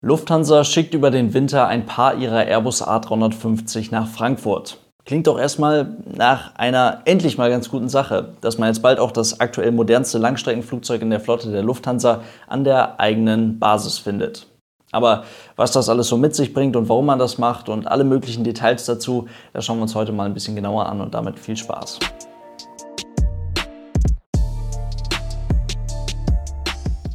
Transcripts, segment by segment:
Lufthansa schickt über den Winter ein paar ihrer Airbus A350 nach Frankfurt. Klingt doch erstmal nach einer endlich mal ganz guten Sache, dass man jetzt bald auch das aktuell modernste Langstreckenflugzeug in der Flotte der Lufthansa an der eigenen Basis findet. Aber was das alles so mit sich bringt und warum man das macht und alle möglichen Details dazu, das schauen wir uns heute mal ein bisschen genauer an und damit viel Spaß.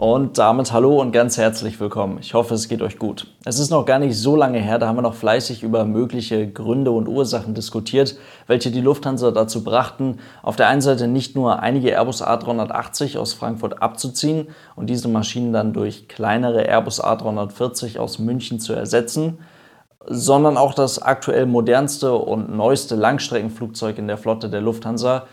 Und damit hallo und ganz herzlich willkommen. Ich hoffe, es geht euch gut. Es ist noch gar nicht so lange her, da haben wir noch fleißig über mögliche Gründe und Ursachen diskutiert, welche die Lufthansa dazu brachten, auf der einen Seite nicht nur einige Airbus A380 aus Frankfurt abzuziehen und diese Maschinen dann durch kleinere Airbus A340 aus München zu ersetzen, sondern auch das aktuell modernste und neueste Langstreckenflugzeug in der Flotte der Lufthansa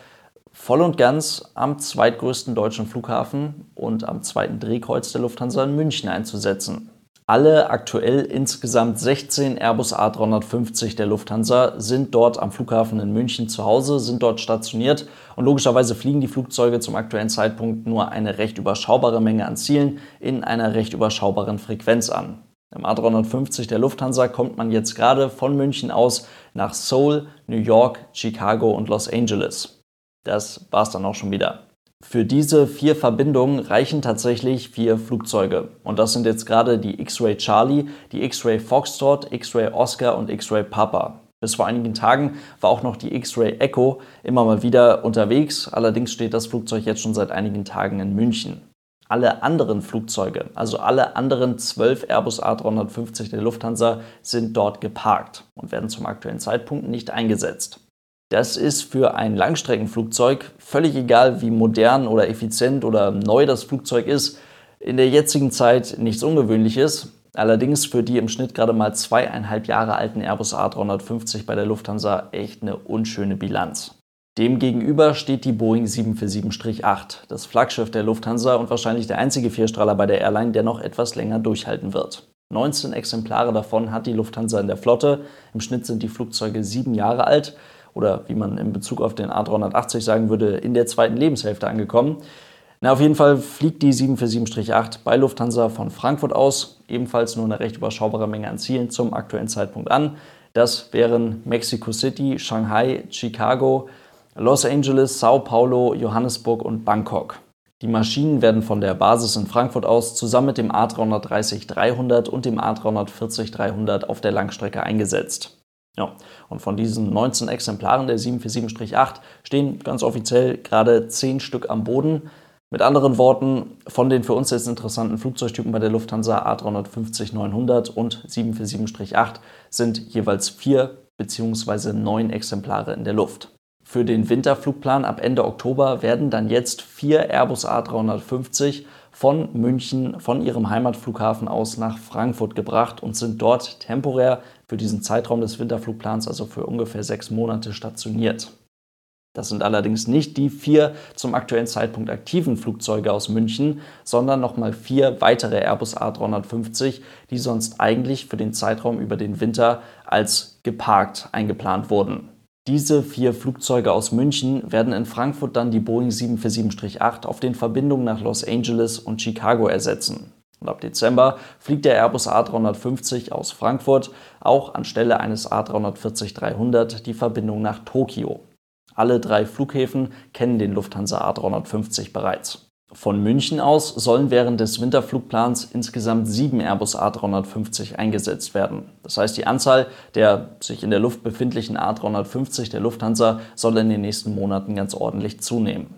voll und ganz am zweitgrößten deutschen Flughafen und am zweiten Drehkreuz der Lufthansa in München einzusetzen. Alle aktuell insgesamt 16 Airbus A350 der Lufthansa sind dort am Flughafen in München zu Hause, sind dort stationiert und logischerweise fliegen die Flugzeuge zum aktuellen Zeitpunkt nur eine recht überschaubare Menge an Zielen in einer recht überschaubaren Frequenz an. Im A350 der Lufthansa kommt man jetzt gerade von München aus nach Seoul, New York, Chicago und Los Angeles. Das war's dann auch schon wieder. Für diese vier Verbindungen reichen tatsächlich vier Flugzeuge. Und das sind jetzt gerade die X-Ray Charlie, die X-Ray Foxtrot, X-Ray Oscar und X-Ray Papa. Bis vor einigen Tagen war auch noch die X-Ray Echo immer mal wieder unterwegs. Allerdings steht das Flugzeug jetzt schon seit einigen Tagen in München. Alle anderen Flugzeuge, also alle anderen zwölf Airbus A350 der Lufthansa, sind dort geparkt und werden zum aktuellen Zeitpunkt nicht eingesetzt. Das ist für ein Langstreckenflugzeug völlig egal, wie modern oder effizient oder neu das Flugzeug ist, in der jetzigen Zeit nichts Ungewöhnliches. Allerdings für die im Schnitt gerade mal zweieinhalb Jahre alten Airbus A350 bei der Lufthansa echt eine unschöne Bilanz. Demgegenüber steht die Boeing 747-8, das Flaggschiff der Lufthansa und wahrscheinlich der einzige Vierstrahler bei der Airline, der noch etwas länger durchhalten wird. 19 Exemplare davon hat die Lufthansa in der Flotte. Im Schnitt sind die Flugzeuge sieben Jahre alt oder wie man in Bezug auf den A380 sagen würde, in der zweiten Lebenshälfte angekommen. Na, auf jeden Fall fliegt die 747-8 bei Lufthansa von Frankfurt aus, ebenfalls nur eine recht überschaubare Menge an Zielen zum aktuellen Zeitpunkt an. Das wären Mexico City, Shanghai, Chicago, Los Angeles, Sao Paulo, Johannesburg und Bangkok. Die Maschinen werden von der Basis in Frankfurt aus zusammen mit dem A330-300 und dem A340-300 auf der Langstrecke eingesetzt. Ja, und von diesen 19 Exemplaren der 747-8 stehen ganz offiziell gerade 10 Stück am Boden. Mit anderen Worten, von den für uns jetzt interessanten Flugzeugtypen bei der Lufthansa A350-900 und 747-8 sind jeweils vier bzw. neun Exemplare in der Luft. Für den Winterflugplan ab Ende Oktober werden dann jetzt vier Airbus A350 von München, von ihrem Heimatflughafen aus nach Frankfurt gebracht und sind dort temporär für diesen Zeitraum des Winterflugplans, also für ungefähr sechs Monate, stationiert. Das sind allerdings nicht die vier zum aktuellen Zeitpunkt aktiven Flugzeuge aus München, sondern nochmal vier weitere Airbus A350, die sonst eigentlich für den Zeitraum über den Winter als geparkt eingeplant wurden. Diese vier Flugzeuge aus München werden in Frankfurt dann die Boeing 747-8 auf den Verbindungen nach Los Angeles und Chicago ersetzen. Und ab Dezember fliegt der Airbus A350 aus Frankfurt auch anstelle eines A340-300 die Verbindung nach Tokio. Alle drei Flughäfen kennen den Lufthansa A350 bereits. Von München aus sollen während des Winterflugplans insgesamt sieben Airbus A350 eingesetzt werden. Das heißt, die Anzahl der sich in der Luft befindlichen A350 der Lufthansa soll in den nächsten Monaten ganz ordentlich zunehmen.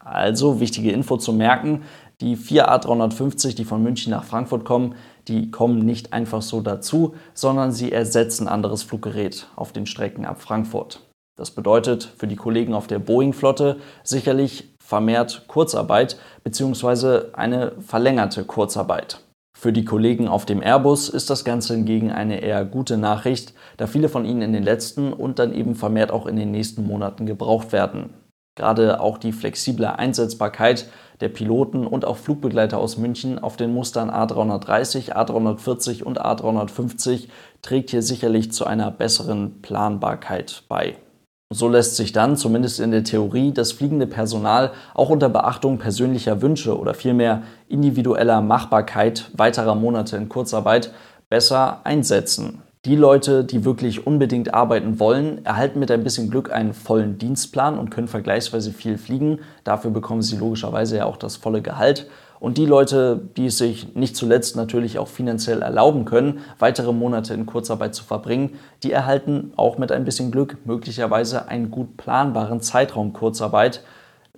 Also wichtige Info zu merken, die vier A350, die von München nach Frankfurt kommen, die kommen nicht einfach so dazu, sondern sie ersetzen anderes Fluggerät auf den Strecken ab Frankfurt. Das bedeutet für die Kollegen auf der Boeing-Flotte sicherlich vermehrt Kurzarbeit bzw. eine verlängerte Kurzarbeit. Für die Kollegen auf dem Airbus ist das Ganze hingegen eine eher gute Nachricht, da viele von ihnen in den letzten und dann eben vermehrt auch in den nächsten Monaten gebraucht werden. Gerade auch die flexible Einsetzbarkeit der Piloten und auch Flugbegleiter aus München auf den Mustern A330, A340 und A350 trägt hier sicherlich zu einer besseren Planbarkeit bei. So lässt sich dann, zumindest in der Theorie, das fliegende Personal auch unter Beachtung persönlicher Wünsche oder vielmehr individueller Machbarkeit weiterer Monate in Kurzarbeit besser einsetzen. Die Leute, die wirklich unbedingt arbeiten wollen, erhalten mit ein bisschen Glück einen vollen Dienstplan und können vergleichsweise viel fliegen. Dafür bekommen sie logischerweise ja auch das volle Gehalt. Und die Leute, die es sich nicht zuletzt natürlich auch finanziell erlauben können, weitere Monate in Kurzarbeit zu verbringen, die erhalten auch mit ein bisschen Glück möglicherweise einen gut planbaren Zeitraum Kurzarbeit,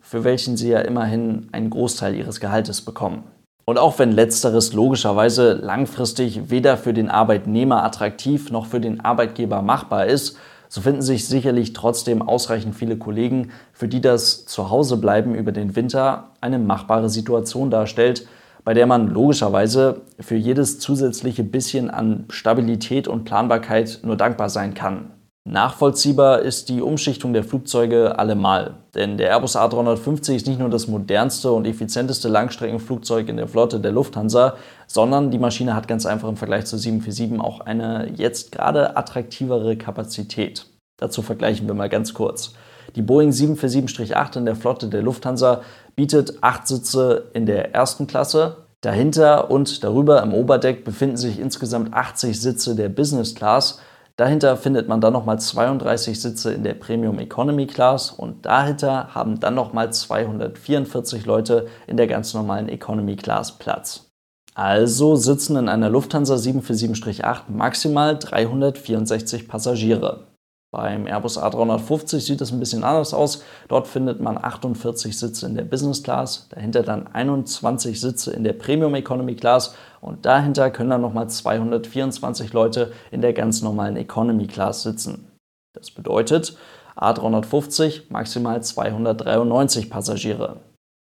für welchen sie ja immerhin einen Großteil ihres Gehaltes bekommen. Und auch wenn letzteres logischerweise langfristig weder für den Arbeitnehmer attraktiv noch für den Arbeitgeber machbar ist, so finden sich sicherlich trotzdem ausreichend viele Kollegen, für die das Zuhausebleiben über den Winter eine machbare Situation darstellt, bei der man logischerweise für jedes zusätzliche bisschen an Stabilität und Planbarkeit nur dankbar sein kann. Nachvollziehbar ist die Umschichtung der Flugzeuge allemal, denn der Airbus A350 ist nicht nur das modernste und effizienteste Langstreckenflugzeug in der Flotte der Lufthansa, sondern die Maschine hat ganz einfach im Vergleich zur 747 auch eine jetzt gerade attraktivere Kapazität. Dazu vergleichen wir mal ganz kurz. Die Boeing 747-8 in der Flotte der Lufthansa bietet acht Sitze in der ersten Klasse. Dahinter und darüber im Oberdeck befinden sich insgesamt 80 Sitze der Business Class Dahinter findet man dann nochmal 32 Sitze in der Premium Economy Class und dahinter haben dann nochmal 244 Leute in der ganz normalen Economy Class Platz. Also sitzen in einer Lufthansa 747-8 maximal 364 Passagiere. Beim Airbus A350 sieht es ein bisschen anders aus. Dort findet man 48 Sitze in der Business Class, dahinter dann 21 Sitze in der Premium Economy Class und dahinter können dann nochmal 224 Leute in der ganz normalen Economy Class sitzen. Das bedeutet A350 maximal 293 Passagiere.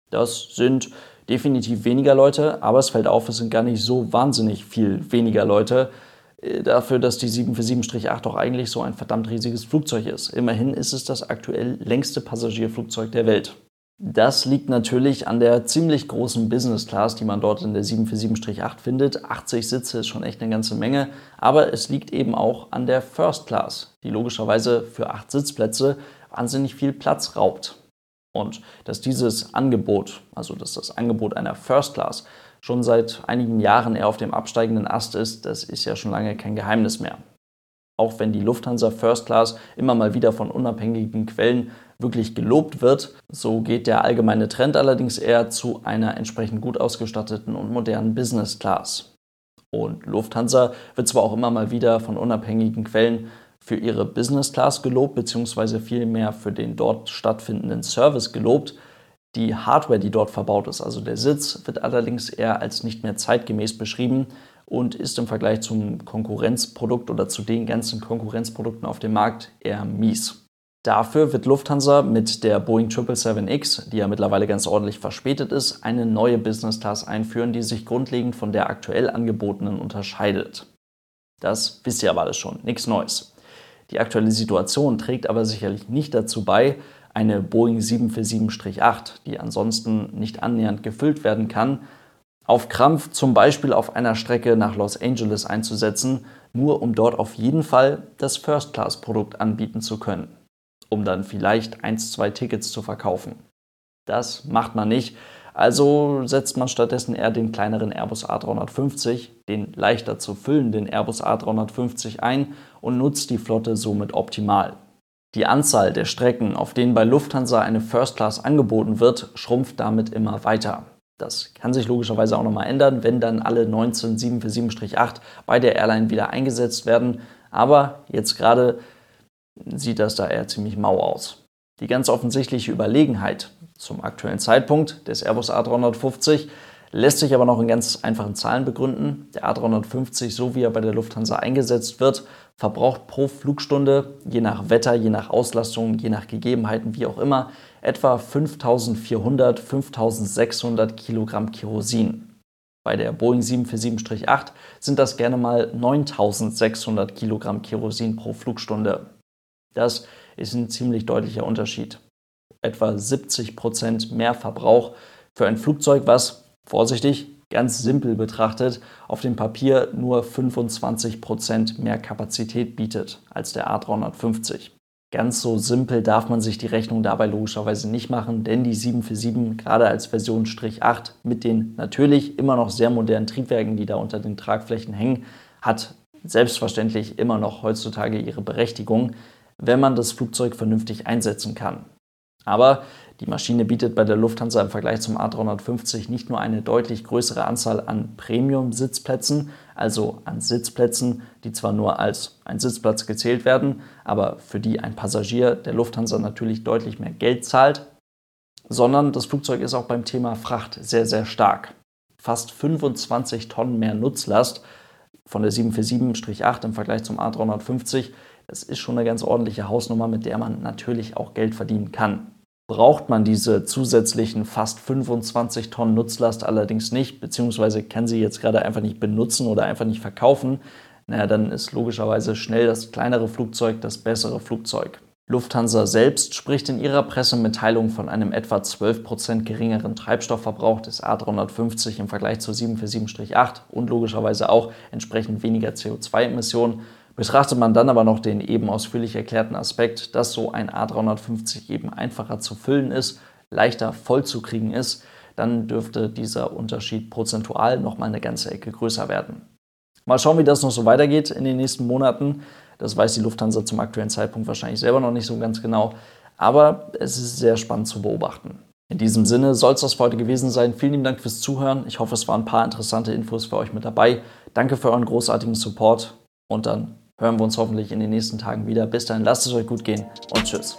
Das sind definitiv weniger Leute, aber es fällt auf, es sind gar nicht so wahnsinnig viel weniger Leute dafür, dass die 747-8 doch eigentlich so ein verdammt riesiges Flugzeug ist. Immerhin ist es das aktuell längste Passagierflugzeug der Welt. Das liegt natürlich an der ziemlich großen Business Class, die man dort in der 747-8 findet. 80 Sitze ist schon echt eine ganze Menge, aber es liegt eben auch an der First Class, die logischerweise für 8 Sitzplätze wahnsinnig viel Platz raubt. Und dass dieses Angebot, also dass das Angebot einer First Class schon seit einigen Jahren eher auf dem absteigenden Ast ist, das ist ja schon lange kein Geheimnis mehr. Auch wenn die Lufthansa First Class immer mal wieder von unabhängigen Quellen wirklich gelobt wird, so geht der allgemeine Trend allerdings eher zu einer entsprechend gut ausgestatteten und modernen Business Class. Und Lufthansa wird zwar auch immer mal wieder von unabhängigen Quellen für ihre Business Class gelobt, beziehungsweise vielmehr für den dort stattfindenden Service gelobt, die Hardware, die dort verbaut ist, also der Sitz, wird allerdings eher als nicht mehr zeitgemäß beschrieben und ist im Vergleich zum Konkurrenzprodukt oder zu den ganzen Konkurrenzprodukten auf dem Markt eher mies. Dafür wird Lufthansa mit der Boeing 777X, die ja mittlerweile ganz ordentlich verspätet ist, eine neue Business Class einführen, die sich grundlegend von der aktuell angebotenen unterscheidet. Das wisst ihr aber alles schon, nichts Neues. Die aktuelle Situation trägt aber sicherlich nicht dazu bei, eine Boeing 747-8, die ansonsten nicht annähernd gefüllt werden kann, auf Krampf zum Beispiel auf einer Strecke nach Los Angeles einzusetzen, nur um dort auf jeden Fall das First-Class-Produkt anbieten zu können, um dann vielleicht eins, zwei Tickets zu verkaufen. Das macht man nicht, also setzt man stattdessen eher den kleineren Airbus A350, den leichter zu füllenden Airbus A350 ein und nutzt die Flotte somit optimal. Die Anzahl der Strecken, auf denen bei Lufthansa eine First Class angeboten wird, schrumpft damit immer weiter. Das kann sich logischerweise auch nochmal ändern, wenn dann alle 19 747-8 bei der Airline wieder eingesetzt werden. Aber jetzt gerade sieht das da eher ziemlich mau aus. Die ganz offensichtliche Überlegenheit zum aktuellen Zeitpunkt des Airbus A350 lässt sich aber noch in ganz einfachen Zahlen begründen. Der A350, so wie er bei der Lufthansa eingesetzt wird, verbraucht pro Flugstunde, je nach Wetter, je nach Auslastung, je nach Gegebenheiten, wie auch immer, etwa 5400, 5600 Kilogramm Kerosin. Bei der Boeing 747-8 sind das gerne mal 9600 Kilogramm Kerosin pro Flugstunde. Das ist ein ziemlich deutlicher Unterschied. Etwa 70 Prozent mehr Verbrauch für ein Flugzeug, was vorsichtig, ganz simpel betrachtet, auf dem Papier nur 25% mehr Kapazität bietet als der A350. Ganz so simpel darf man sich die Rechnung dabei logischerweise nicht machen, denn die 747, gerade als Version Strich 8 mit den natürlich immer noch sehr modernen Triebwerken, die da unter den Tragflächen hängen, hat selbstverständlich immer noch heutzutage ihre Berechtigung, wenn man das Flugzeug vernünftig einsetzen kann. Aber die Maschine bietet bei der Lufthansa im Vergleich zum A350 nicht nur eine deutlich größere Anzahl an Premium-Sitzplätzen, also an Sitzplätzen, die zwar nur als ein Sitzplatz gezählt werden, aber für die ein Passagier der Lufthansa natürlich deutlich mehr Geld zahlt, sondern das Flugzeug ist auch beim Thema Fracht sehr, sehr stark. Fast 25 Tonnen mehr Nutzlast von der 747-8 im Vergleich zum A350. Das ist schon eine ganz ordentliche Hausnummer, mit der man natürlich auch Geld verdienen kann braucht man diese zusätzlichen fast 25 Tonnen Nutzlast allerdings nicht, beziehungsweise kann sie jetzt gerade einfach nicht benutzen oder einfach nicht verkaufen, naja, dann ist logischerweise schnell das kleinere Flugzeug das bessere Flugzeug. Lufthansa selbst spricht in ihrer Pressemitteilung von einem etwa 12% geringeren Treibstoffverbrauch des A350 im Vergleich zur 747-8 und logischerweise auch entsprechend weniger CO2-Emissionen. Betrachtet man dann aber noch den eben ausführlich erklärten Aspekt, dass so ein A350 eben einfacher zu füllen ist, leichter vollzukriegen ist, dann dürfte dieser Unterschied prozentual nochmal eine ganze Ecke größer werden. Mal schauen, wie das noch so weitergeht in den nächsten Monaten. Das weiß die Lufthansa zum aktuellen Zeitpunkt wahrscheinlich selber noch nicht so ganz genau. Aber es ist sehr spannend zu beobachten. In diesem Sinne soll es das für heute gewesen sein. Vielen lieben Dank fürs Zuhören. Ich hoffe, es waren ein paar interessante Infos für euch mit dabei. Danke für euren großartigen Support und dann hören wir uns hoffentlich in den nächsten Tagen wieder. Bis dahin, lasst es euch gut gehen und tschüss.